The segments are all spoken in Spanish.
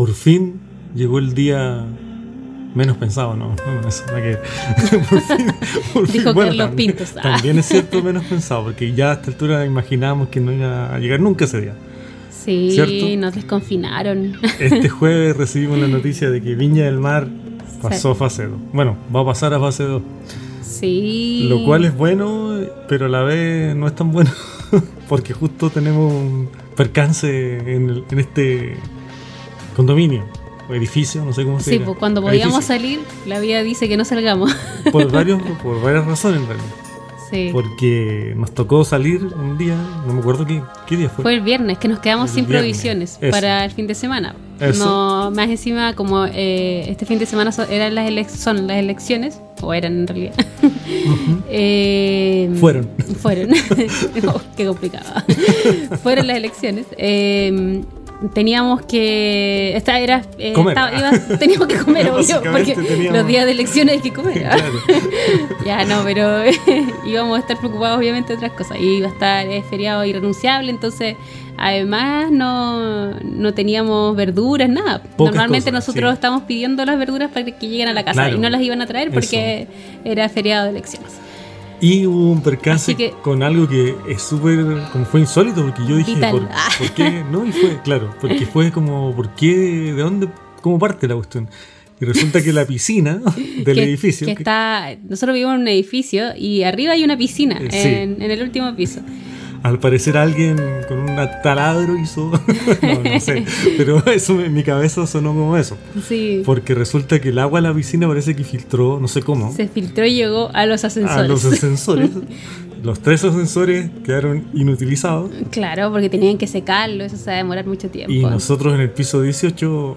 por fin llegó el día menos pensado, ¿no? no, eso, no que, por fin, por fin, Dijo bueno, Carlos también- Pintos. Ah. También es cierto menos pensado, porque ya a esta altura imaginábamos que no iba a llegar nunca ese día. Sí, ¿Cierto? nos desconfinaron. Este jueves recibimos la noticia de que Viña del Mar pasó a fase 2. Bueno, va a pasar a fase 2. Sí. Lo cual es bueno, pero a la vez no es tan bueno. Porque justo tenemos un percance en, el- en este condominio o edificio, no sé cómo se Sí, dirá. pues cuando podíamos salir, la vida dice que no salgamos. Por, varios, por varias razones en realidad. Sí. Porque nos tocó salir un día, no me acuerdo qué, qué día fue. Fue el viernes que nos quedamos El sin viernes, provisiones eso. para el fin de semana. Eso. No, más encima, como eh, este fin de semana so- eran las elec- son las elecciones, o eran en realidad. Eh, Fueron. Fueron. Oh, qué complicado. Fueron las elecciones. Eh, teníamos que. Esta era. eh, Comer. estaba- iba- teníamos que comer, obvio, porque teníamos- los días de elecciones hay que comer. Claro. Ya, no, pero íbamos a estar preocupados obviamente de otras cosas. Y iba a estar eh, feriado irrenunciable, entonces además no, no teníamos verduras, nada. Pocas Normalmente cosas, nosotros sí. estamos pidiendo las verduras para que lleguen a la casa Claro. y no las iban a traer porque era feriado de elecciones. Y hubo un percance que- con algo que es súper, como fue insólito, porque yo dije. ¿por, Ah. por qué? No, y fue, claro, porque fue como, ¿por qué? ¿De dónde? ¿Cómo parte la cuestión? Y resulta que la piscina del que, edificio, que que- está, nosotros vivimos en un edificio y arriba hay una piscina Eh, sí. en, en el último piso. Al parecer alguien con un taladro hizo, no, no sé, pero eso en mi cabeza sonó como eso. Sí. Porque resulta que el agua de la piscina parece que filtró, no sé cómo, Se filtró y llegó a los ascensores. a los ascensores. Los tres ascensores quedaron inutilizados. Claro, porque tenían que secarlo, eso se va a demorar mucho tiempo. Y nosotros en el piso 18,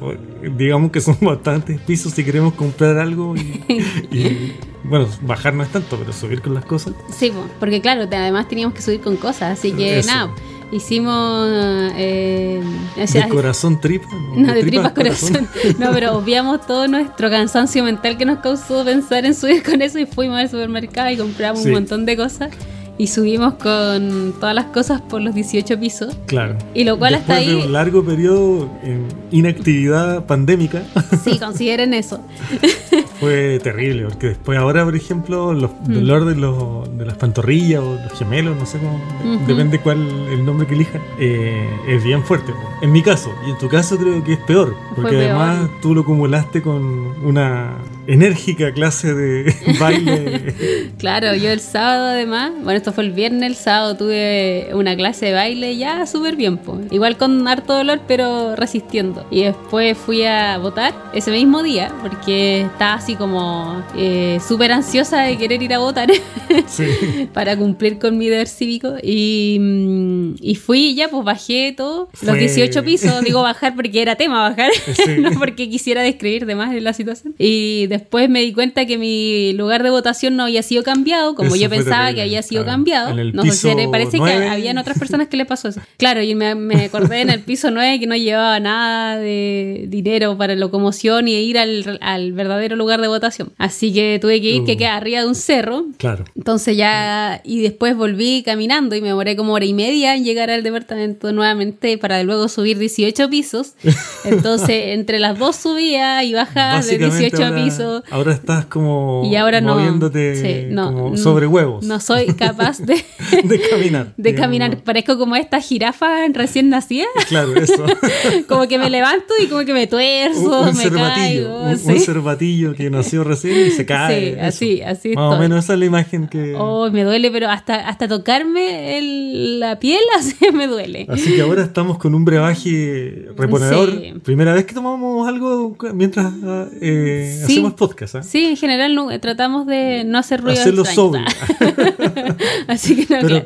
digamos que son bastantes pisos si queremos comprar algo y, y, bueno, bajar no es tanto, pero subir con las cosas. Sí, po, porque claro, además teníamos que subir con cosas, así que Eso. nada, hicimos... eh, o sea, de corazón tripa. no, de tripas corazón. No, pero obviamos todo nuestro cansancio mental que nos causó pensar en subir con eso y fuimos al supermercado y compramos Sí. un montón de cosas y subimos con todas las cosas por los 18 pisos. Claro. Y lo cual hasta Después de ahí- un largo periodo en inactividad pandémica, Sí, consideren eso. fue terrible, porque después ahora, por ejemplo, los Mm. dolor de, los, de las pantorrillas o los gemelos, no sé cómo, depende cuál el nombre que elijan, eh, es bien fuerte. En mi caso, y en tu caso creo que es peor, porque peor. además tú lo acumulaste con una enérgica clase de baile. Claro, yo el sábado además, bueno, esto fue el viernes, el sábado tuve una clase de baile ya súper bien, po. igual con harto dolor, pero resistiendo. Y después fui a votar ese mismo día, porque estaba así como eh, súper ansiosa de querer ir a votar sí. para cumplir con mi deber cívico. Y, mm, y fui ya, pues bajé todo, los Fue- 18 pisos, digo bajar porque era tema bajar, Sí. no porque quisiera describir de más la situación. Y después me di cuenta que mi lugar de votación no había sido cambiado, como Eso yo pensaba terrible, que había sido claro. cambiado. En el no sé piso era- parece que habían otras personas que le pasó eso. Claro, y me, me acordé en el piso 9 que no llevaba nada de dinero para locomoción y ir al, al verdadero lugar de votación. Así que tuve que ir, que Uh. queda arriba de un cerro. Claro. Entonces ya, y después volví caminando y me demoré como hora y media en llegar al departamento nuevamente para luego subir 18 pisos. Entonces, entre las dos subía y bajaba de Básicamente 18 ahora, pisos. ahora estás como Y ahora no. moviéndote sí, no, como sobre huevos No soy capaz de, de caminar. de digamos. caminar. Parezco como esta jirafa recién nacida. Claro, eso. Como que me levanto y como que me tuerzo, un, un me caigo. un, sí. un cervatillo que nació recién y se cae. Sí, eso. así, así Más o menos esa es la imagen que. Oh, me duele, pero hasta, hasta tocarme el- la piel así me duele. Así que ahora estamos con un brebaje reponedor. Sí. Primera vez que tomamos algo mientras ah, eh, Sí. hacemos podcast. ¿ah? Sí, en general no- tratamos de no hacer ruido Hacerlo extraño. Así que no, Pero claro.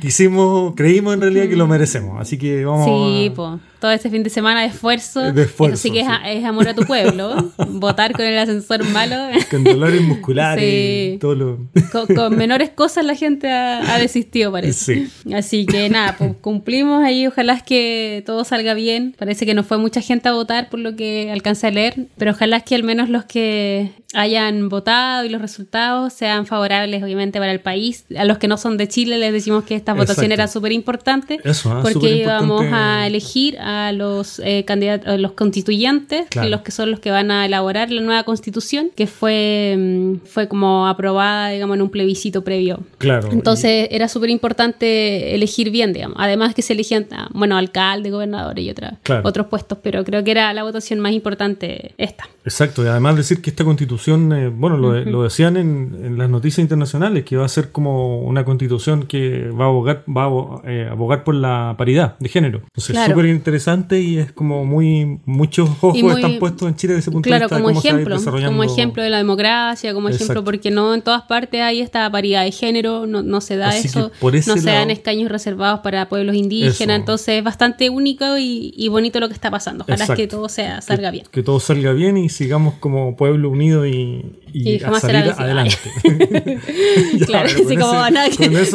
Quisimos, creímos en realidad que lo merecemos. Así que vamos Sí, a. po. todo este fin de semana de esfuerzo. De esfuerzo, Eso sí que es, sí. a- es amor a tu pueblo. Votar con el ascensor malo. Con dolores musculares Sí. y todo lo. con, con menores cosas la gente ha, ha desistido, parece. Sí. Así que nada, pues cumplimos ahí. Ojalá es que todo salga bien. Parece que no fue mucha gente a votar por lo que alcancé a leer. Pero ojalá es que al menos los que hayan votado y los resultados sean favorables, obviamente, para el país. A los que no son de Chile les decimos que esta votación era súper importante. Ah, porque íbamos a elegir a los eh, candidatos, a los constituyentes, Claro. los que son los que van a elaborar la nueva constitución, que fue, mm, fue como aprobada, digamos, en un plebiscito previo. Claro. Entonces era súper importante elegir bien, digamos. Además que se elegían, ah, bueno, alcalde, gobernador y otra, Claro. otros puestos, pero creo que era la votación más importante esta. Exacto, y además decir que esta constitución, eh, bueno, lo, de- lo decían en, en las noticias internacionales, que va a ser como una constitución que va a abogar, va a eh, abogar por la paridad de género. Entonces Claro. súper interesante y es como muy, muchos ojos muy- están puestos en Chile desde ese punto Claro, de vista de como ejemplo, como ejemplo de la democracia, como ejemplo, porque no en todas partes hay esta paridad de género, no, no se da Así eso, por no se dan escaños reservados para pueblos indígenas, Eso. entonces es bastante único y, y bonito lo que está pasando. Ojalá que todo sea, salga que, bien. Que todo salga bien y sigamos como pueblo unido y, y a salir adelante. Claro, con como, nada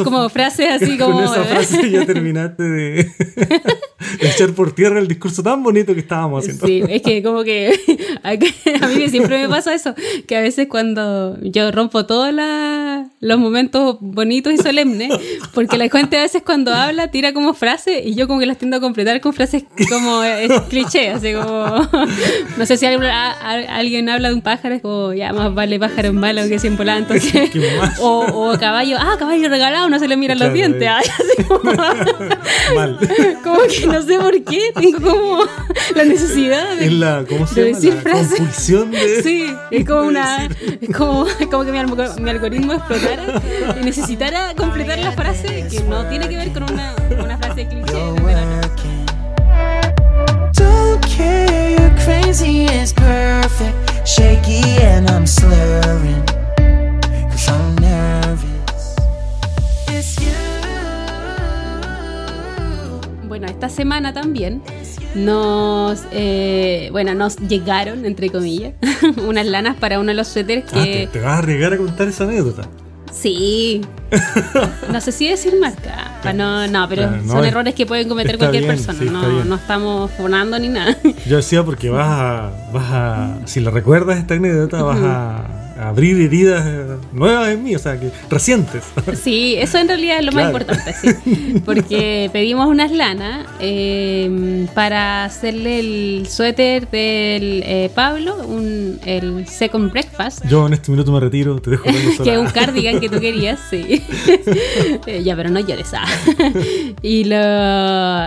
como frases así como... Con esa frase ya terminaste de echar por tierra el discurso tan bonito que estábamos haciendo. Sí, es que como que a mí siempre me pasa eso, que a veces cuando yo rompo todos los momentos bonitos y solemnes, porque la gente a veces cuando habla tira como frases y yo como que las tiendo a completar con frases como eh, cliché, así como, no sé si alguien, a- a- alguien habla de un pájaro, es como, ya más vale pájaro en malo que ¿Qué más? o, o caballo, ah, caballo regalado, no se le miran Claro, los dientes, eh. ay, así como... Mal. Como que no sé por qué, tengo como la necesidad de, la, ¿cómo se de llama? decir la frases. de... Sí, es como una. Es como, como que mi, mi algoritmo explotara y necesitara completar la frase que no tiene que ver con una, una frase cliché. Don't care, you're crazy, it's perfect. Shaky and I'm slurring. Cause I'm nervous. It's you. Bueno, esta semana también nos. eh, bueno, nos llegaron, entre comillas, unas lanas para uno de los suéteres Ah, te, que. te vas a arriesgar a contar esa anécdota. Sí. No sé si decir marca. pa' no, no, pero Claro, no, son es- errores que pueden cometer cualquier bien, persona. sí, no, no estamos fonando ni nada. Yo decía porque vas a, vas a, si la recuerdas esta anécdota, vas a abrir heridas eh, nuevas en mí, o sea, que recientes. Sí, eso en realidad es lo más Claro. importante, sí. Porque pedimos unas lanas eh, para hacerle el suéter del eh, Pablo, un, el Second Breakfast. Yo en este minuto me retiro, te dejo. Que es un cardigan que tú querías, sí. Eh, ya, pero no llores. ah. y lo,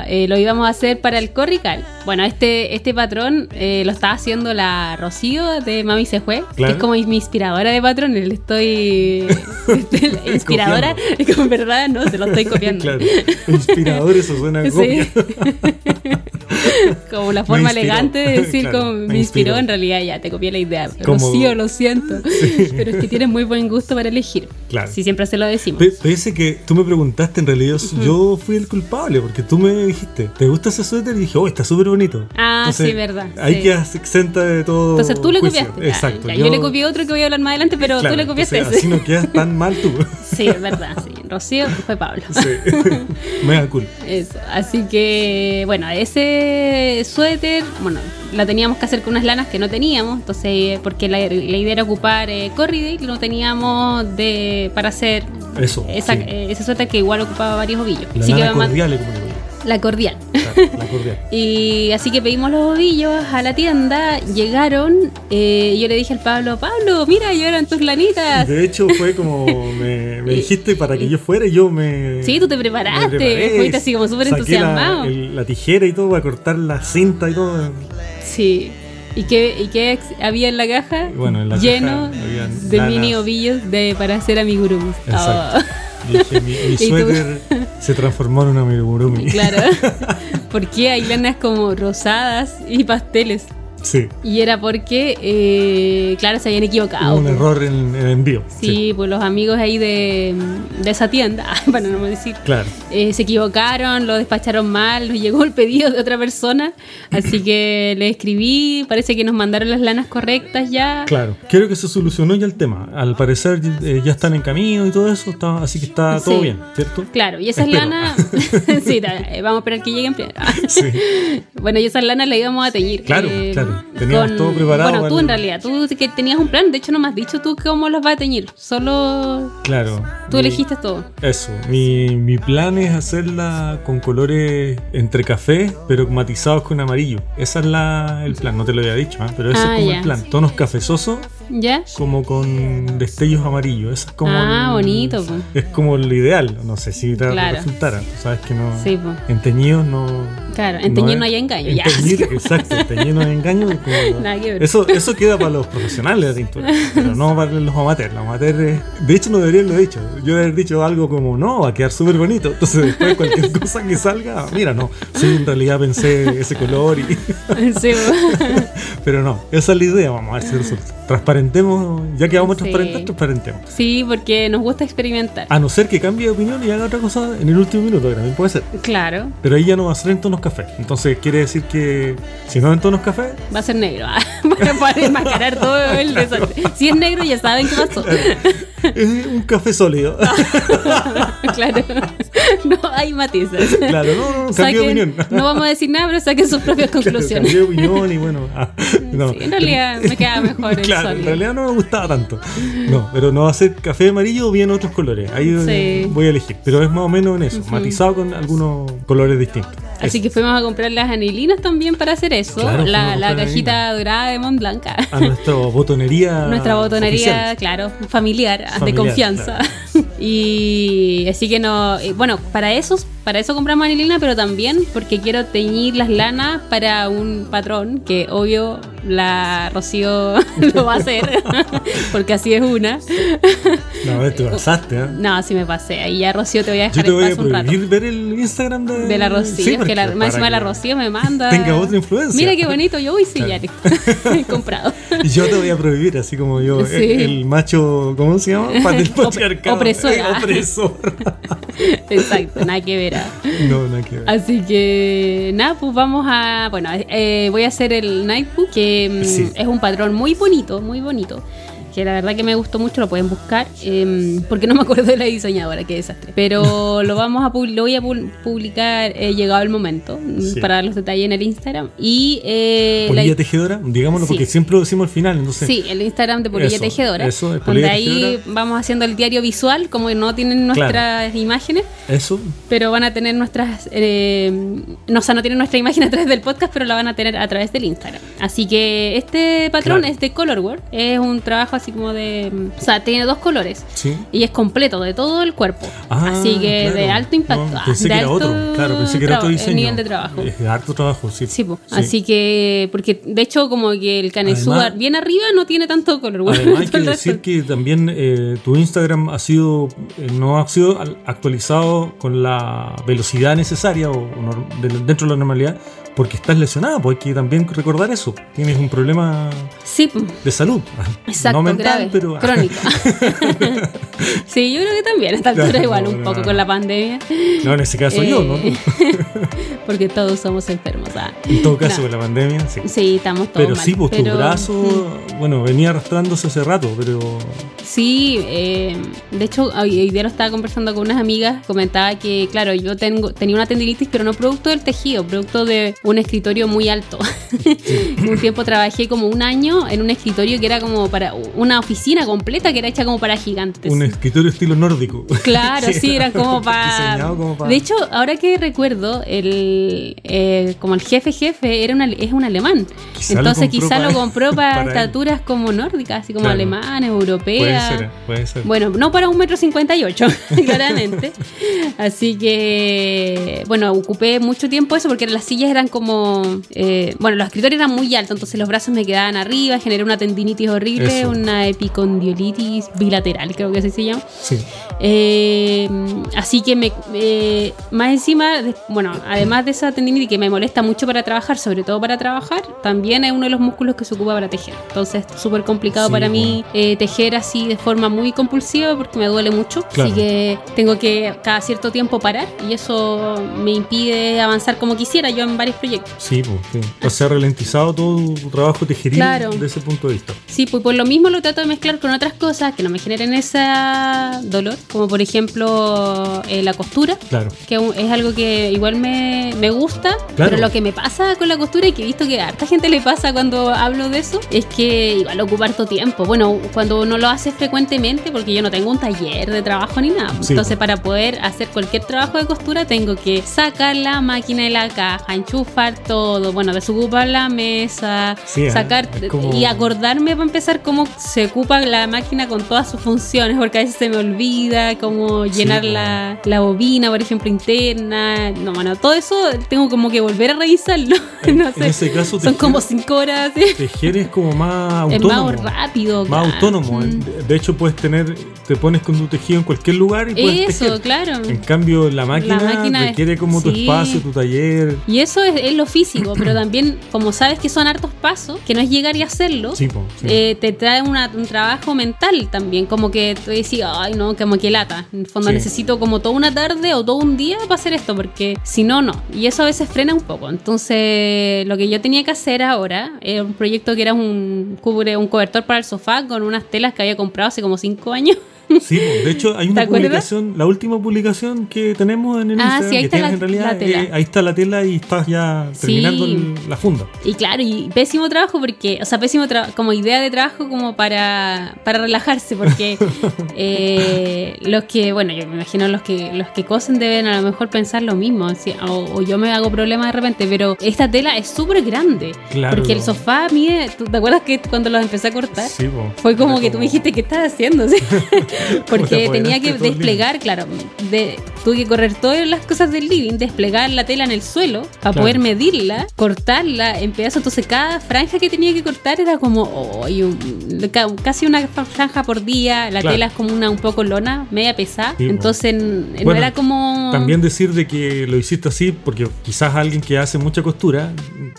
eh, lo íbamos a hacer para el Corrical. Bueno, este, este patrón eh, lo estaba haciendo la Rocío de Mami Se Fue, que Claro. es como mi inspiradora de patrones. Le estoy. este, inspiradora, con verdad, no, se lo estoy copiando. Claro, inspirador, eso suena a Sí. como la forma elegante de decir Claro, como me me inspiró, inspiró. en realidad ya te copié la idea. Como- Rocío, lo siento. Pero es que tienes muy buen gusto para elegir. Claro. Si siempre se lo decimos. Pe- Pese que tú me preguntaste, en realidad yo fui el culpable, porque tú me dijiste, ¿te gusta ese suéter? Y dije, oh, está súper bonito. Ah, sí, verdad, Ahí sí. quedas exenta de todo. Entonces tú le juicio. copiaste. Exacto. ya, yo, le copié otro que voy a hablar más adelante, pero Claro, tú le copiaste ese. Así no quedas tan mal tú. Sí, es verdad, sí. Rocío fue Pablo. Sí. Mega cool. Eso. Así que, bueno, ese suéter, bueno, lo teníamos que hacer con unas lanas que no teníamos, entonces, porque la, la idea era ocupar eh, Corriday, no teníamos de para hacer Eso, esa- sí. eh, ese suéter que igual ocupaba varios ovillos. La así que cordial, digo. la cordial. La. Y así que pedimos los ovillos a la tienda, llegaron, eh, yo le dije al Pablo, Pablo, mira, llegaron tus lanitas. De hecho, fue como me, me dijiste para que yo fuera y yo me. Sí, tú te preparaste, preparé, fuiste así como súper entusiasmado. La, el- la tijera y todo para cortar la cinta y todo. Sí. ¿Y qué, y qué había en la caja? Bueno, en la Lleno caja de mini ovillos de, para hacer amigurumis. Exacto. Oh, Dije, mi, suéter se transformó en una amigurumi. claro. Porque hay lanas como rosadas y pasteles. Sí. Y era porque, eh, claro, se habían equivocado. Hubo un error en el envío. Sí, pues los amigos ahí de, de esa tienda, para no decir, Claro. eh, se equivocaron, lo despacharon mal, nos llegó el pedido de otra persona, así que le escribí, parece que nos mandaron las lanas correctas ya. Claro, creo que se solucionó ya el tema. Al parecer eh, ya están en camino y todo eso, está- así que está todo Sí. bien, ¿cierto? Claro, y esas Espero. lanas, sí, vamos a esperar que lleguen primero. Sí. Bueno, y esas lanas las íbamos a teñir. Claro, Eh, claro. Claro, teníamos todo preparado Bueno, tú para- en realidad, tú que tenías un plan, de hecho no me has dicho tú cómo los vas a teñir, solo Claro. tú mi- elegiste todo. Eso, mi, mi plan es hacerla con colores entre café, pero matizados con amarillo. Ese es la, el plan, no te lo había dicho, ¿ah? pero ese Ah, es como ya. el plan. Tonos cafezosos ¿Ya? como con destellos amarillos. Eso es como Ah, el- bonito. Es como lo ideal. No sé si te Claro. resultara. Tú sabes que no. Sí, po. En teñidos no. Claro, en teñir no hay engaño, en ya. teñir, exacto, en teñir no hay engaño. como- Nada que ver. eso, eso queda para los profesionales de tintura, pero no para los amateurs. Los amateurs, de hecho, no debería haberlo dicho. Yo debería haber dicho algo como, no, va a quedar súper bonito. Entonces, después, cualquier cosa que salga, mira, no. Sí, en realidad pensé ese color, y, Sí, pero no, esa es la idea. Vamos a ver si resulta. Transparentemos, ya que vamos a Sí. transparentar, transparentemos. Sí, porque nos gusta experimentar. A no ser que cambie de opinión y haga otra cosa en el último minuto, que también puede ser. Claro, Pero ahí ya no va a ser en tonos café. Entonces quiere decir que si no en tonos café, va a ser negro. ah, Para poder enmascarar todo el desastre. Si es negro, ya saben qué pasó. Es un café sólido. claro. No hay matices. claro, no, no, de opinión. no vamos a decir nada, pero saquen sus propias Claro, conclusiones. cambié de opinión y bueno. ah, no. Sí, en realidad me queda mejor el Claro, en sólido. realidad no me gustaba tanto. No, pero no va a ser café amarillo o bien otros colores. Ahí eh, Sí. voy a elegir. Pero es más o menos en eso, matizado con algunos colores distintos. Así que fuimos a comprar las anilinas también para hacer eso. Claro, la, la cajita dorada de Mont Blanca. A nuestra botonería. Nuestra botonería, oficial. claro, familiar, de confianza. Y así que no, bueno, para esos, para eso compramos anilina, pero también porque quiero teñir las lanas para un patrón, que obvio la Rocío lo va a hacer, porque así es una. No, a te pasaste, ¿eh? No, si me pasé, ahí ya Rocío te voy a Yo dejar te voy en a paz un rato. ver el Instagram de, De la Rocío, Sí, que la, más encima para la que Rocío me manda. Tenga otra influencia. Mira qué bonito, yo voy sí, Claro. ya he comprado. Yo te voy a prohibir, así como yo, Sí. el, el macho, ¿cómo se llama? Patriarcado. opresor, Eh, opresor. Exacto, nada que ver. Ah. No, nada que ver. Así que nada, pues vamos a. Bueno, eh, voy a hacer el Nightbook, que mm, Sí. es un patrón muy bonito, muy bonito. Que la verdad que me gustó mucho, lo pueden buscar. em, porque no me acuerdo de la diseñadora, qué desastre. Pero lo vamos a lo voy a pu- publicar eh, llegado el momento. mm, Sí. Para dar los detalles en el Instagram. Y eh, la- Polilla tejedora, digámoslo, Sí. porque siempre lo decimos al final, entonces. Sí, el Instagram de Polilla Eso, Tejedora. eso, donde Polilla ahí Tejedora. vamos haciendo el diario visual, como no tienen nuestras imágenes, Eso, pero van a tener nuestras. eh, no, o sea, no tienen nuestra imagen a través del podcast, pero la van a tener a través del Instagram. Así que este patrón Claro. es de Colorwork. Es un trabajo así como de. O sea, tiene dos colores. sí. Y es completo de todo el cuerpo. Ah, así que de claro. alto impacto. No, ah, pensé de que era alto otro. Claro, pensé que era otro diseño. nivel de trabajo. Es de harto trabajo, sí. Sí, po. Sí. así que, porque de hecho como que el Además- bien arriba no tiene tanto color. Además hay que decir que también eh, tu Instagram ha sido eh, no ha sido al- actualizado con la velocidad necesaria o, o de- dentro de la normalidad porque estás lesionada, pues hay que también recordar eso. Tienes un problema Sí, de salud, Exacto, no mental, grave, pero crónico. sí, yo creo que también a esta altura Claro, igual no, un no, poco con la pandemia. no en ese caso yo, ¿no? Eh, porque todos somos enfermos. ah. En todo caso con la pandemia, sí. Sí, estamos todos Pero mal, sí, pues tu pero- brazo, bueno, venía arrastrándose hace rato, pero Sí, eh, de hecho, hoy, hoy día lo estaba conversando con unas amigas, comentaba que, claro, yo tengo tenía una tendinitis, pero no producto del tejido, producto de un escritorio muy alto. un tiempo trabajé como un año en un escritorio que era como para una oficina completa que era hecha como para gigantes. un escritorio estilo nórdico. Claro, sí, era como para... Diseñado como para- De hecho, ahora que recuerdo, el eh, como el jefe jefe era un ale- es un alemán. Quizá Entonces quizá lo compró para, para él. estaturas como nórdicas, así como Claro. alemanes, puede europeas. ser, puede ser. Bueno, no para un metro cincuenta y ocho, claramente. Así que, bueno, ocupé mucho tiempo eso porque las sillas eran como, eh, bueno, los escritorios eran muy altos, entonces los brazos me quedaban arriba, generé una tendinitis horrible, Eso. una epicondiolitis bilateral, creo que así se llama. Sí. Eh, así que me, eh, más encima, bueno, además de esa tendinitis que me molesta mucho para trabajar, sobre todo para trabajar, también es uno de los músculos que se ocupa para tejer. Entonces es súper complicado Sí, para mí tejer así de forma muy compulsiva porque me duele mucho. Claro. Así que tengo que cada cierto tiempo parar y eso me impide avanzar como quisiera yo en varios proyectos. Sí, pues, sí. O sea, ralentizado todo tu trabajo tejeril Claro. de ese punto de vista. Sí, pues por lo mismo lo trato de mezclar con otras cosas que no me generen da dolor, como por ejemplo eh, la costura, Claro. que es algo que igual me, me gusta, Claro. pero lo que me pasa con la costura y que he visto que a harta gente le pasa cuando hablo de eso, es que igual ocupa harto tiempo. Bueno, cuando uno lo hace frecuentemente, porque yo no tengo un taller de trabajo ni nada, Sí, entonces po. para poder hacer cualquier trabajo de costura tengo que sacar la máquina de la caja, enchufar todo, bueno, desocupar la mesa, Sí, ¿eh? sacar Es como- y acordarme para empezar cómo se ocupa la máquina con todas sus funciones, porque a veces se me olvida cómo Sí, llenar po. la, la bobina, por ejemplo, interna. No, bueno, todo eso tengo como que volver a revisarlo. En- no en sé. ese caso, Son tejer- como cinco horas. ¿sí? Tejer es como más Es autónomo. más rápido. Más claro. autónomo. Mm. De hecho, puedes tener, te pones con tu tejido en cualquier lugar y puedes Eso, tejer. claro. En cambio, la máquina, máquina es- requiere como tu sí. espacio, tu taller. Y eso es, es lo físico, pero también, como sabes que son hartos pasos, que no es llegar y hacerlo, Sí, po, sí. eh, te trae una- un trabajo mental también. Como que tú decís, ay, no, como que lata. En el fondo Sí. necesito como toda una tarde o todo un día para hacer esto, porque si no, no. Y eso a veces frena un poco. Entonces, lo que yo tenía que hacer ahora era un proyecto que era un, cubre, un cobertor para el sofá con unas telas que había comprado hace como cinco años. Sí, de hecho hay una publicación, la última publicación que tenemos en el Ah, Instagram, sí, ahí que está la- en realidad, la tela. eh, ahí está la tela y estás ya Sí. terminando el- la funda. Y claro, y pésimo trabajo porque, o sea, pésimo como idea de trabajo como para, para relajarse, porque eh, los que, bueno, yo me imagino los que los que cosen deben a lo mejor pensar lo mismo, o, o yo me hago problemas de repente, pero esta tela es súper grande, Claro. porque el sofá mide, ¿tú te acuerdas que cuando los empecé a cortar? Sí, po. Fue como que tú me dijiste, ¿qué estás haciendo? Porque tenía que desplegar, claro, de, tuve que correr todas las cosas del living, desplegar la tela en el suelo para Claro. poder medirla, cortarla en pedazos. Entonces cada franja que tenía que cortar era como oh, un- casi una franja por día. La Claro. tela es como una un poco lona, media pesada. Sí. Entonces no era como... También decir de que lo hiciste así porque quizás alguien que hace mucha costura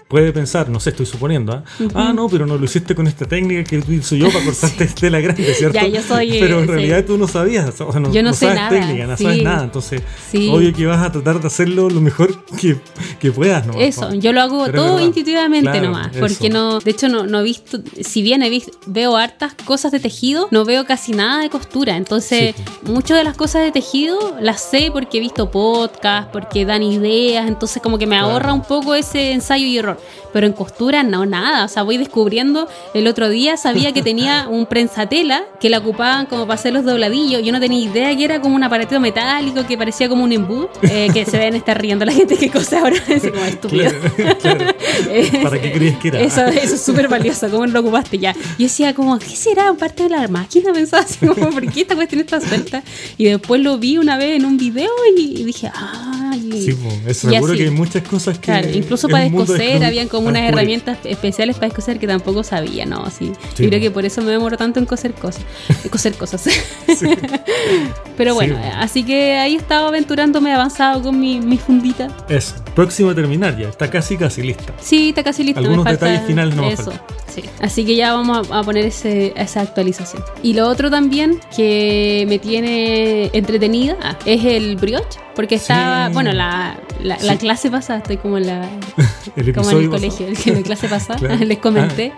puede pensar, no sé, estoy suponiendo, ¿ah? ah, no, pero no lo hiciste con esta técnica que utilizo yo para cortarte tela grande, ¿cierto? Ya, yo soy, Pero en sí. realidad tú no sabías, o sea, no, Yo no no sé sabes nada, técnica, no sí. sabes nada, entonces Sí. obvio que vas a tratar de hacerlo lo mejor que, que puedas, ¿no? Eso, yo lo hago Pero todo intuitivamente Claro, nomás, eso. porque no, de hecho no, no he visto, si bien he visto, veo hartas cosas de tejido, no veo casi nada de costura, entonces Sí. muchas de las cosas de tejido las sé porque he visto podcast, porque dan ideas, entonces como que me Claro. ahorra un poco ese ensayo y error, pero en costura no, nada, o sea, voy descubriendo, el otro día sabía que tenía un prensatela que la ocupaban como para hacer los dobladillos, yo no tenía idea que era como un aparatito metálico que parecía como un embudo, eh, que se ven estar riendo la gente que cosa ahora, así como estúpido. Claro, claro. ¿Para qué creías que era? Eso, eso es súper valioso, ¿cómo lo ocupaste ya? Yo decía como, ¿qué será? ¿Parte de la máquina? Pensaba así como, ¿por qué esta cuestión está suelta? Y después lo vi una vez en un video y dije, ¡ay! Sí, po, es Y seguro así. que hay muchas cosas que. Claro, incluso es para descoser descubri- habían como unas herramientas especiales para descoser que tampoco sabía, ¿no? Sí, yo creo que por eso me demoro tanto en coser cosas. coser cosas. Pero bueno, Sí, así que ahí estaba aventurándome avanzado con mi, mi fundita. Eso, próximo a terminar ya, está casi casi lista. Sí, está casi listo. Algunos me falta detalles finales no Eso. Sí. Así que ya vamos a, a poner ese, esa actualización. Y lo otro también que me tiene entretenida ah, es el brioche. Porque estaba, Sí. bueno, la, la, la Sí. clase pasada, estoy como en la, El como en el colegio, en la clase pasada, Claro. Ah. les comenté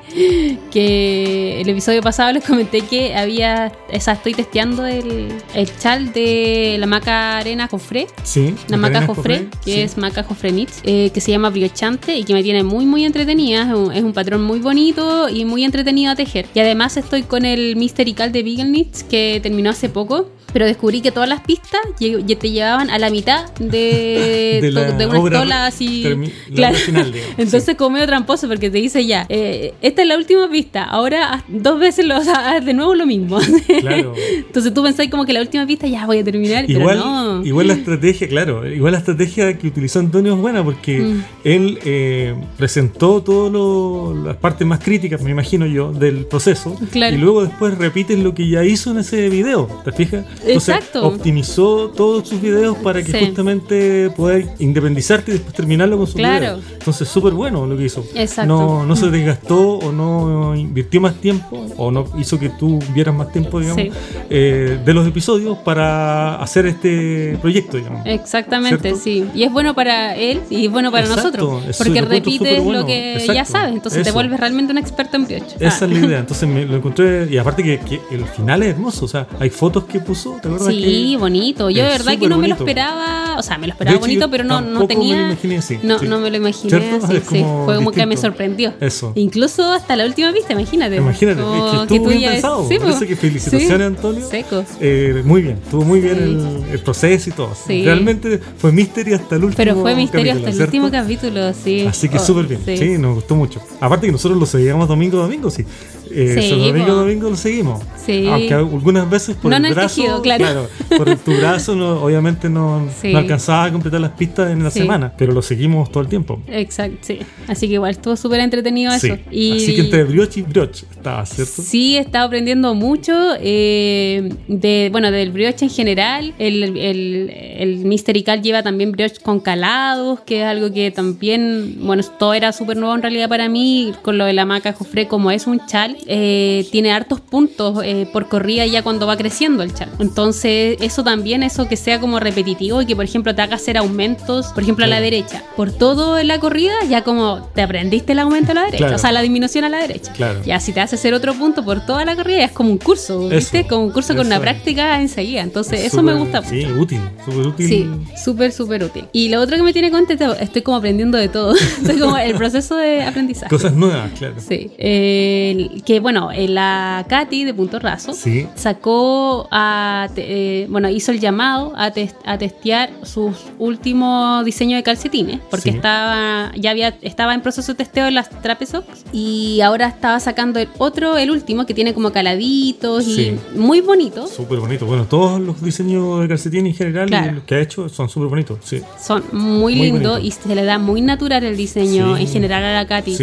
que el episodio pasado les comenté que había, o sea, estoy testeando el, el chal de la maca arena Jofre, Sí, la maca Jofre, que sí. es maca Jofre Knits, eh, que se llama briochante y que me tiene muy muy entretenida, es un, es un patrón muy bonito y muy entretenido a tejer. Y además estoy con el Mysterical de Beagle que terminó hace poco. Pero descubrí que todas las pistas te llevaban a la mitad de, De la de una obra así. la final, digamos, Entonces, sí. como medio tramposo, porque te dice ya, eh, esta es la última pista, ahora dos veces lo, o sea, de nuevo lo mismo. Claro. Entonces tú pensás como que la última pista ya voy a terminar, Igual, pero no. igual la estrategia, claro, igual la estrategia que utilizó Antonio es buena porque Mm. él eh, presentó todas las partes más críticas, me imagino yo, del proceso Claro. y luego después repites lo que ya hizo en ese video, ¿te fijas? Entonces, Exacto. optimizó todos sus videos para que Sí. justamente poder independizarte y después terminarlo con su Claro. video. Entonces, súper bueno lo que hizo. Exacto. No, no se desgastó o no invirtió más tiempo o no hizo que tú vieras más tiempo, digamos, Sí. eh, de los episodios para hacer este proyecto, digamos. Exactamente, ¿Cierto? sí. Y es bueno para él y es bueno para Exacto, nosotros. eso Porque repites lo que ya sabes. Entonces te vuelves realmente un experto en brioche. Esa Ah. es la idea. Entonces me lo encontré. Y aparte que, que el final es hermoso. O sea, hay fotos que puso. ¿Te acuerdas? Sí, que- bonito. Yo de verdad que no me lo bonito. esperaba. O sea, me lo esperaba hecho, bonito, pero no, no tenía. me lo imaginé así, No, sí. no me lo imaginé ¿Cierto? así. Sí. como Fue como que me distinto. sorprendió. Eso. Incluso hasta la última vista, imagínate. Imagínate, es que estuvo bien ya- pensado. sí, Por eso pues. que felicitaciones. Antonio. Seco. Eh, muy bien, estuvo muy bien el, el proceso y todo. Sí. Realmente fue misterio hasta el último Pero fue misterio capítulo, hasta el último capítulo, sí. Así que Oh, súper bien, sí. nos gustó mucho. Aparte que nosotros lo seguíamos domingo a domingo, sí. Eh, so- domingo domingo lo seguimos. Sí. Aunque algunas veces por No el el brazo, tejido, claro. por tu brazo no, obviamente no, Sí. no alcanzaba a completar las pistas en la Sí. semana, pero lo seguimos todo el tiempo. Exacto, sí. Así que igual estuvo súper entretenido eso. Y Así que entre brioche y brioche estaba, ¿cierto? Sí, he estado aprendiendo mucho eh, de, bueno, del brioche en general. El, el, el Mystery Cal lleva también brioche con calados, que es algo que también, bueno, todo era súper nuevo en realidad para mí. Con lo de la maca Jofre, como es un chal, eh, tiene hartos puntos eh, por corrida ya cuando va creciendo el chal. Entonces, eso también, eso que sea como repetitivo y que, por ejemplo, te haga hacer aumentos, por ejemplo, a la derecha. Por todo la corrida, ya como te aprendiste el aumento a la derecha, Claro. o sea, la disminución a la derecha. Claro. Ya si te hace hacer otro punto por toda la corrida, es como un curso, ¿viste? Eso, como un curso con una práctica enseguida. Entonces, eso me gusta mucho. Sí, útil, súper útil. Sí, súper, súper útil. Y lo otro que me tiene contento, estoy como aprendiendo de todo. estoy como el proceso de aprendizaje. Cosas nuevas, claro. Sí. Eh, que bueno, eh, la Katy de Punto Raso Sí. sacó a. eh, bueno, hizo el llamado a, tes- a testear sus últimos diseños de calcetines. Porque Sí. estaba. Ya había. Estaba en proceso de testeo de las Trapesox. Y ahora estaba sacando el otro, el último, que tiene como caladitos Sí. y muy bonito. Súper bonito. Bueno, todos los diseños de calcetín en general y Claro. los que ha hecho son súper bonitos. Sí. Son muy, Muy lindos y se le da muy natural el diseño en general a la Katy.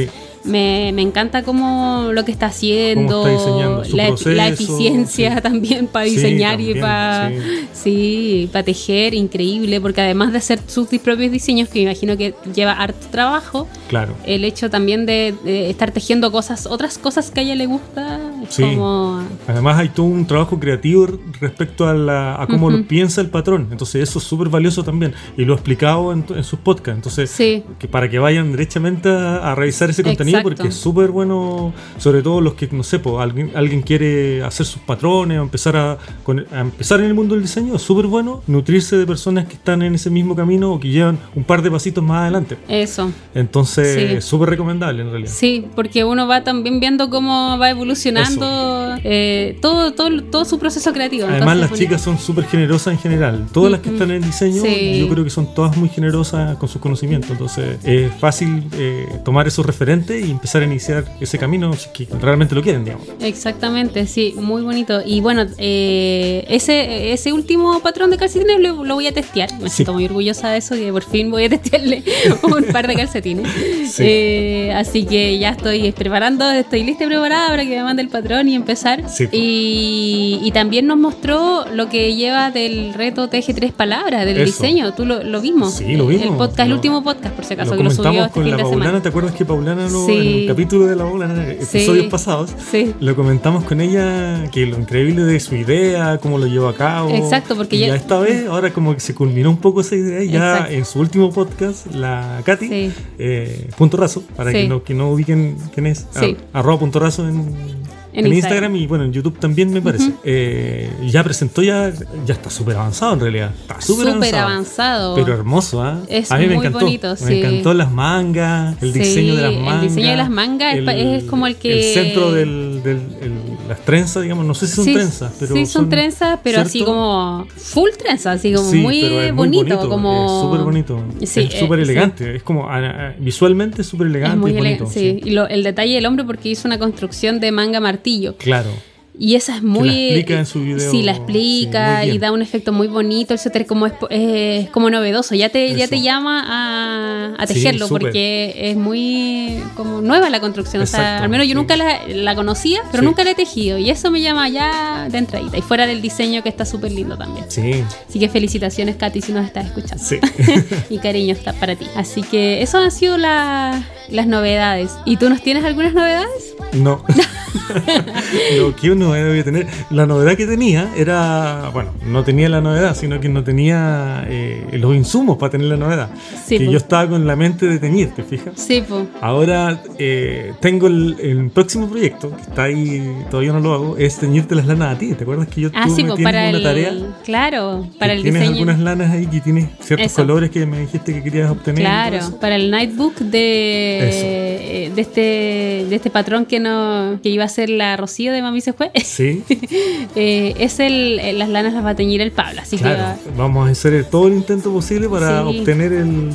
Me, me encanta cómo lo que está haciendo, está la, proceso, la eficiencia sí. también para Sí, diseñar y para sí. para tejer, increíble, porque además de hacer sus propios diseños, que me imagino que lleva harto trabajo, Claro. el hecho también de, de estar tejiendo cosas, otras cosas que a ella le gusta, Sí. como Además hay todo un trabajo creativo respecto a, la, a cómo lo piensa el patrón. Entonces eso es súper valioso también. Y lo ha explicado en, en sus podcasts. Entonces, Sí. que para que vayan derechamente a, a revisar ese contenido Exacto. porque es súper bueno, sobre todo los que, no sé, alguien, alguien quiere hacer sus patrones o empezar a, con- a empezar en el mundo del diseño, es súper bueno nutrirse de personas que están en ese mismo camino o que llevan un par de pasitos más adelante. eso. Entonces, Sí. súper recomendable en realidad. Sí, porque uno va también viendo cómo va evolucionando eh, todo, todo, todo su proceso creativo. Además, Entonces, las chicas son súper generosas en general. Todas las que están en diseño, Sí. yo creo que son todas muy generosas con sus conocimientos. Entonces, es fácil eh, tomar esos referentes y empezar a iniciar ese camino que realmente lo quieren, digamos. Exactamente, sí, muy bonito. Y bueno, eh, ese, ese último patrón de calcetines lo, lo voy a testear. Me Sí. siento muy orgullosa de eso, que por fin voy a testearle un par de calcetines. Sí. Así que ya estoy preparando, estoy lista y preparada para que me mande el patrón y empezar. Sí. Y, y también nos mostró lo que lleva del reto Teje Tres Palabras, del Eso. diseño. Tú lo, lo vimos. Sí, lo vimos. El podcast, el Lo- último podcast, por si acaso, lo que lo subió comentamos este con fin la de Paulana, semana. ¿te acuerdas que Paulana lo- Sí. en el capítulo de la Paulana, episodios Sí. pasados, lo comentamos con ella, que lo increíble de su idea, cómo lo llevó a cabo. Exacto, porque y ya- esta vez, ahora como que se culminó un poco esa idea, ya Exacto. en su último podcast, la Katy, eh, punto raso, para que, no, que no ubiquen quién es, arroba punto raso en, En en Instagram. Instagram y bueno, en YouTube también me parece. Eh, ya presentó, ya, ya está súper avanzado en realidad. Está súper avanzado. avanzado. Pero hermoso, ¿ah? Es A mí me muy encantó. bonito, Me encantó las mangas, el Sí, diseño de las el mangas. diseño de las mangas es como el que- El centro del. del- el- las trenzas, digamos, no sé si son Sí, trenzas, pero. sí, son, trenzas, pero así como full trenza, así como Sí, muy, es muy bonito, como Es súper bonito. Sí, es súper eh, elegante. Es como. visualmente súper elegante. Es muy y bonito, elegante, sí. Y lo- el detalle del hombre porque hizo una construcción de manga martillo. Claro. Y esa es muy. la explica en su video. Sí, la explica y da un efecto muy bonito. El suéter como es, es como novedoso. Ya te, ya te llama a, tejerlo porque es muy como nueva la construcción. O sea, al menos yo sí. nunca la, la conocía, pero nunca la he tejido. Y eso me llama ya de entradita. Y fuera del diseño que está súper lindo también. Sí, Así que felicitaciones, Katy, si nos estás escuchando. sí. y cariño está para ti. Así que eso han sido la- las novedades. ¿Y tú nos tienes algunas novedades? No. Lo que uno debe tener. La novedad que tenía era. Bueno, no tenía la novedad, sino que no tenía eh, los insumos para tener la novedad. Sí, que yo estaba con la mente de teñir, ¿te fijas? Sí, pues. Ahora eh, tengo el, el próximo proyecto, que está ahí, todavía no lo hago, es teñirte las lanas a ti. ¿Te acuerdas que yo Ah, tú sí, me tienes para una el. tarea? Claro, para el tienes diseño. algunas lanas ahí que tienes ciertos Eso. colores que me dijiste que querías obtener. Claro, para el nightbook de, eh, de este de este patrón que no que iba a ser la Rocío de Mami se fue. Sí, Eh, es el, eh, las lanas las va a teñir el Pablo, así claro. Vamos a hacer todo el intento posible para Sí. obtener el-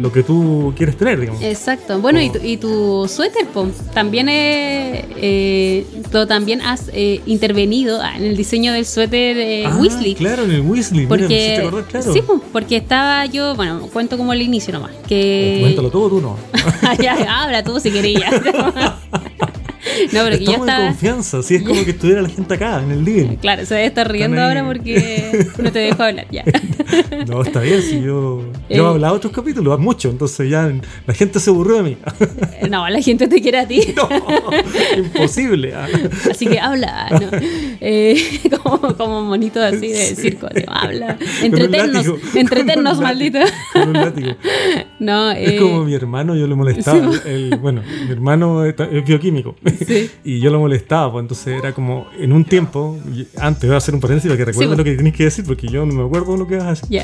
lo, que tú quieres tener, digamos. exacto. Bueno, y tu, y tu suéter, también eh, eh, tú también has eh, intervenido ah, en el diseño del suéter eh, Ah, Weasley. Claro, en el Weasley. Mira, me Porque, acordar, claro. sí, po, porque estaba yo, bueno, cuento como el inicio nomás, que Cuéntalo todo tú, ¿no? ya, habla tú si querías. no, pero que yo Estamos en confianza, así es como que estuviera la gente acá, en el living. Claro, se debe estar riendo ahora porque no te dejo hablar ya. No, está bien, si yo, Eh. yo he hablado otros capítulos, mucho, entonces ya la gente se aburrió de mí. No, la gente te quiere a ti. No, imposible. ah. Así que habla, ¿no? Eh, como, como monito así de circo, así, habla. Entretennos, entretennos, maldito. Con un látigo. No, Es eh, como mi hermano, yo lo molestaba. sí. el- bueno, mi hermano es es bioquímico. Sí. Y yo lo molestaba, pues entonces era como en un tiempo, antes voy a hacer un paréntesis para que recuerdes pues. lo que tienes que decir, porque yo no me acuerdo lo que vas a decir.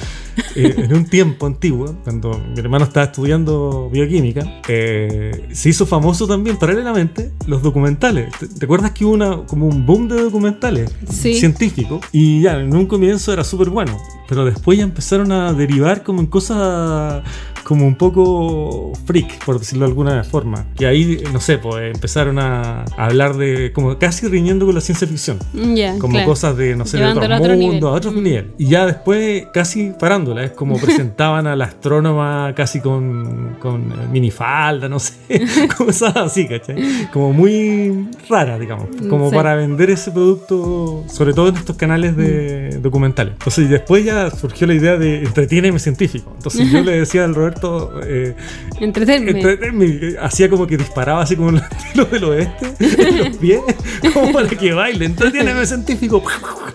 Eh, en un tiempo antiguo, cuando mi hermano estaba estudiando bioquímica, eh, se hizo famoso también paralelamente los documentales. ¿Te, te acuerdas que hubo una, como un boom de documentales Sí. científicos? Y ya, en un comienzo era súper bueno, pero después ya empezaron a derivar como en cosas como un poco freak, por decirlo de alguna forma. Y ahí, no sé, pues empezaron a, a hablar de, como casi riñendo con la ciencia ficción Ya, como claro. cosas de, no sé, de otro otro mundo, nivel. a otro Mm. nivel. Y ya después, casi parándola, es como presentaban a la astrónoma casi con, con eh, minifalda, no sé, cosas así, ¿cachai? Como muy rara, digamos, como Sí. para vender ese producto, sobre todo en estos canales de Mm. documentales. Entonces, y después ya surgió la idea de entretiéneme científico. Entonces, yo le decía al Roberto, eh, Entretenme. entretenme, eh, hacía como que disparaba así como lo del oeste, en los pies, como para que baile. Entretiéneme científico.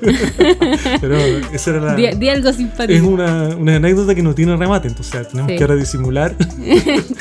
Pero esa era la. Di, di algo Es simpático. una, una anécdota que no tiene remate, entonces tenemos Sí. que ahora disimular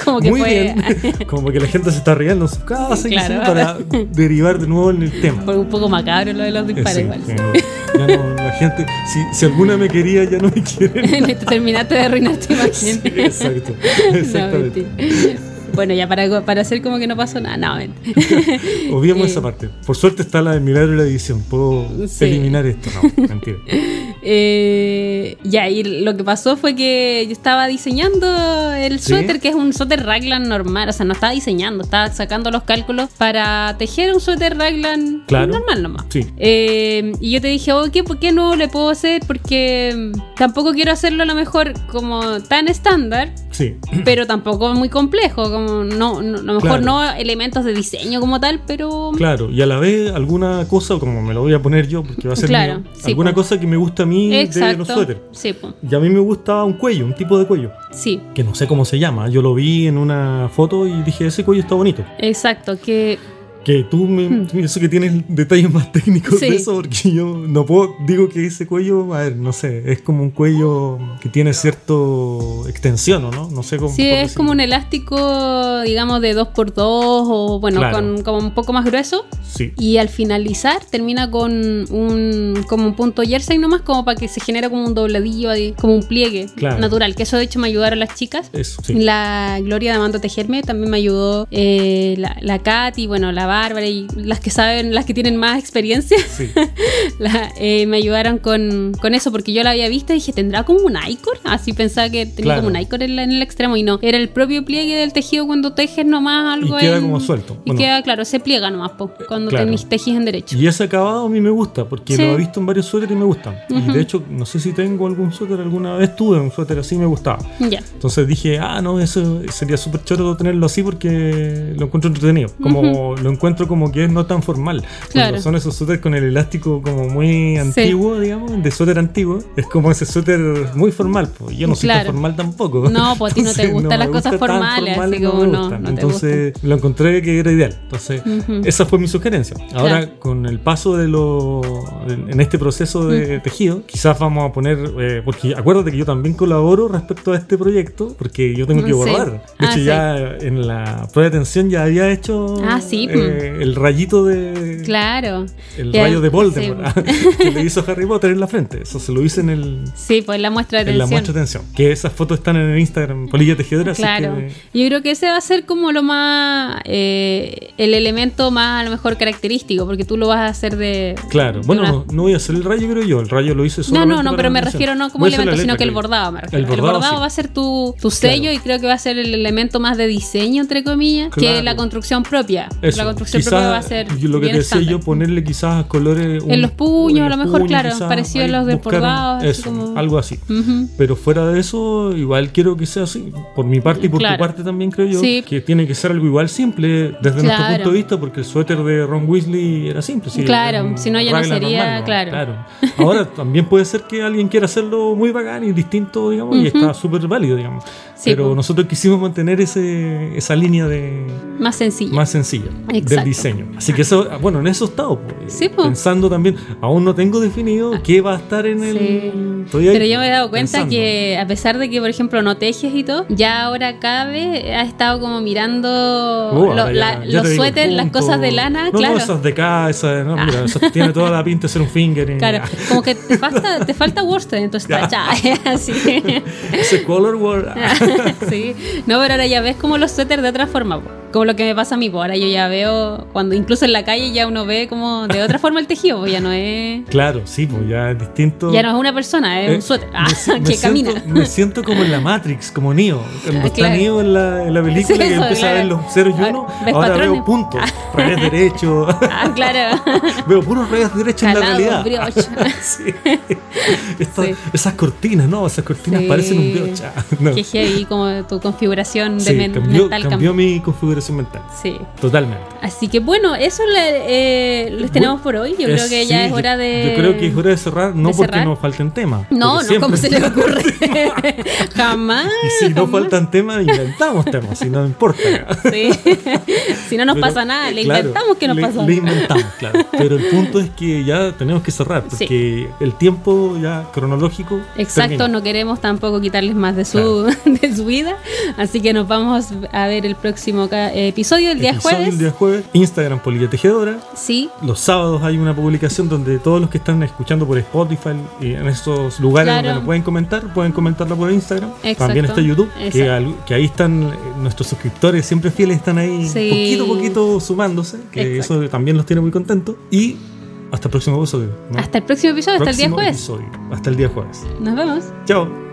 como que muy fue bien, como que la gente se está riendo en sus casas Claro. para derivar de nuevo en el tema. fue un poco macabro lo de los Eh, disparos sí, igual. que ya no, la gente, si, si alguna me quería, ya no me quiere. Te Terminaste de arruinar tu imagen. Sí, exacto, No, exactamente. mentira. Bueno, ya para, para hacer como que no pasó nada. No, mentira. Obviamos Eh, esa parte. Por suerte está la del milagro de la edición. Puedo Sí. eliminar esto. No, mentira. Eh, ya, y lo que pasó fue que yo estaba diseñando el ¿Sí? suéter, que es un suéter raglan normal. O sea, no estaba diseñando, estaba sacando los cálculos para tejer un suéter raglan Claro. normal nomás. Sí. Eh, y yo te dije, oh, ¿qué, ¿por qué no le puedo hacer? Porque mm, tampoco quiero hacerlo a lo mejor como tan estándar, Sí. pero tampoco muy complejo. Como no, no- a lo mejor Claro. no elementos de diseño como tal, pero Claro. Y a la vez alguna cosa, como me lo voy a poner yo, porque va a ser Claro, mío, sí, alguna po. cosa que me gusta a mí de los exacto. suéteres. Sí. Y a mí me gusta un cuello, un tipo de cuello, sí. que no sé cómo se llama. Yo lo vi en una foto y dije, ese cuello está bonito. Exacto, que Que tú me, eso que tienes detalles más técnicos Hmm. Sí. de eso, porque yo no puedo, digo que ese cuello, a ver, no sé, es como un cuello que tiene cierto extensión, ¿o no? No sé cómo. Sí, es decirlo. como un elástico, digamos, de 2x2 o bueno, Claro. con como un poco más grueso. Sí. Y al finalizar termina con un como un punto jersey nomás, como para que se genere como un dobladillo, ahí, como un pliegue Claro. natural. Que eso de hecho me ayudaron las chicas. Eso, sí. La Gloria de Amando Tejerme también me ayudó eh, la, la Kat y bueno, la Bárbara y las que saben, las que tienen más experiencia, Sí. la- eh, me ayudaron con, con eso porque yo la había visto y dije, ¿tendrá como un icor? Así pensaba que tenía Claro. como un icor en, en el extremo y no, era el propio pliegue del tejido cuando tejes nomás algo Y queda en- como suelto. Y Bueno. queda, claro, se pliega nomás po, cuando claro. tenés tejes en derecho. Y ese acabado a mí me gusta, porque Sí. lo he visto en varios suéteres y me gustan. Y Ujú. de hecho, no sé si tengo algún suéter, alguna vez tuve un suéter así y me gustaba. Ya. Entonces dije, ah, no, eso sería súper choro tenerlo así porque lo encuentro entretenido. Como lo encuentro como que es no tan formal. Claro. son esos suéteres con el elástico como muy antiguo, digamos, de suéter antiguo, es como ese suéter muy formal. Pues. Yo no soy Claro. tan formal tampoco. No, pues a ti no te gustan me las cosas gusta formales, formal, así no como no, no te Entonces lo encontré que era ideal. Entonces, Ujú. esa fue mi sugerencia. Ahora, Claro. con el paso de lo. en este proceso de tejido, quizás vamos a poner. eh, porque acuérdate que yo también colaboro respecto a este proyecto, porque yo tengo que Sí. borrar. De Ah, hecho, sí. ya en la prueba de tensión ya había hecho. Ah, sí, eh, el rayito de. Claro. El rayo de Voldemort sí. que le hizo Harry Potter en la frente. Eso se lo hice en el. Sí, pues la muestra de En la muestra de tensión. Que esas fotos están en el Instagram, Polilla Tejedora. así Claro. que- Yo creo que ese va a ser como lo más. eh, el elemento más a lo mejor característico, porque tú lo vas a hacer de. Claro, de bueno, una- no, no voy a hacer el rayo, creo yo. El rayo lo hice No, solamente no, no, para pero me refiero no como elemento, sino que el bordado me refiero. El bordado, sí. va a ser tu, tu sello Claro. y creo que va a ser el elemento más de diseño, entre comillas, que Claro. la construcción propia. Eso, La quizás, va a yo lo que te decía yo, ponerle quizás colores. un- En los puños, en a lo mejor, puños, claro, parecido a los del bordado, Eso, como- algo así. Pero fuera de eso, igual quiero que sea así. Por mi parte y por Claro. tu parte también creo yo. Sí. Que tiene que ser algo igual simple desde nuestro Claro. punto de vista, porque el suéter de Ron Weasley era simple. sí, Claro, si no ya no sería- ¿no? claro. Ahora también puede ser que alguien quiera hacerlo muy bacán y distinto, digamos, y está súper válido, digamos. Sí, Pero nosotros quisimos mantener ese, esa línea de, Más sencillo. más sencilla del diseño. Así que eso, bueno, en eso he estado. Sí, po. Pensando también, aún no tengo definido qué va a estar en el. Sí. Pero yo me he dado cuenta pensando. que a pesar de que, por ejemplo, no tejes y todo, ya ahora cada vez has estado como mirando Oh, lo- ahora ya- la- ya los suéteres, las cosas de lana, no, claro. No, esas de acá, esas, no, Ah. mira, esas tiene toda la pinta de ser un finger. y- Claro, como que te falta, te falta worsted, entonces está ya, así. Ese color word. sí. No, pero ahora ya ves como los suéteres de otra forma, po. Como lo que me pasa a mí, po. ahora yo ya veo, cuando incluso en la calle ya uno ve como de otra forma el tejido, pues ya no es, Claro, sí, pues ya es distinto. ya no es una persona, es Eh, un suéter me ah, me que siento- camina. Me siento como en la Matrix, como Neo. Cuando Ah, está claro. Neo en la, en la película Sí, que empieza a ver claro. los ceros y Ah, uno, ves ahora patrones. veo puntos, revés derecho. Ah, claro. veo puros revés derechos en la realidad. Sí. Estas- Sí. Esas cortinas, ¿no? Esas cortinas parecen un brioche. Ah, no. Que heavy como tu configuración de men- cambió, mental cambió cambió. mi configuración mental. Sí. Totalmente. Así que bueno, eso le- eh, les tenemos por hoy. Yo creo que ya sí, es hora de. Yo creo que es hora de cerrar, no de porque cerrar. nos falten temas. No, no, ¿cómo se siempre- le ocurre? Jamás. Y si no jamás. faltan temas, inventamos temas, si no importa. Sí. si no nos Pero, pasa nada, le claro, inventamos que nos le- pasó. Le inventamos, claro. Pero el punto es que ya tenemos que cerrar, Sí. porque el tiempo ya cronológico. Exacto, termina. no queremos tampoco quitarles más de su, de su vida. Así que nos vamos a ver el próximo episodio, el día Episodio jueves. El día jueves, Instagram Polilla Tejedora. Sí, Los sábados hay una publicación donde todos los que están escuchando por Spotify y en esos lugares Claro. donde lo pueden comentar, pueden comentarlo por Instagram. Exacto. También está YouTube, que, que ahí están eh, nuestros suscriptores, siempre fieles, están ahí Sí. poquito a poquito sumándose, que Exacto. eso también los tiene muy contentos. Y hasta el próximo episodio. ¿no? hasta el próximo episodio, hasta el día jueves. episodio. Hasta el día jueves. Nos vemos. Chao.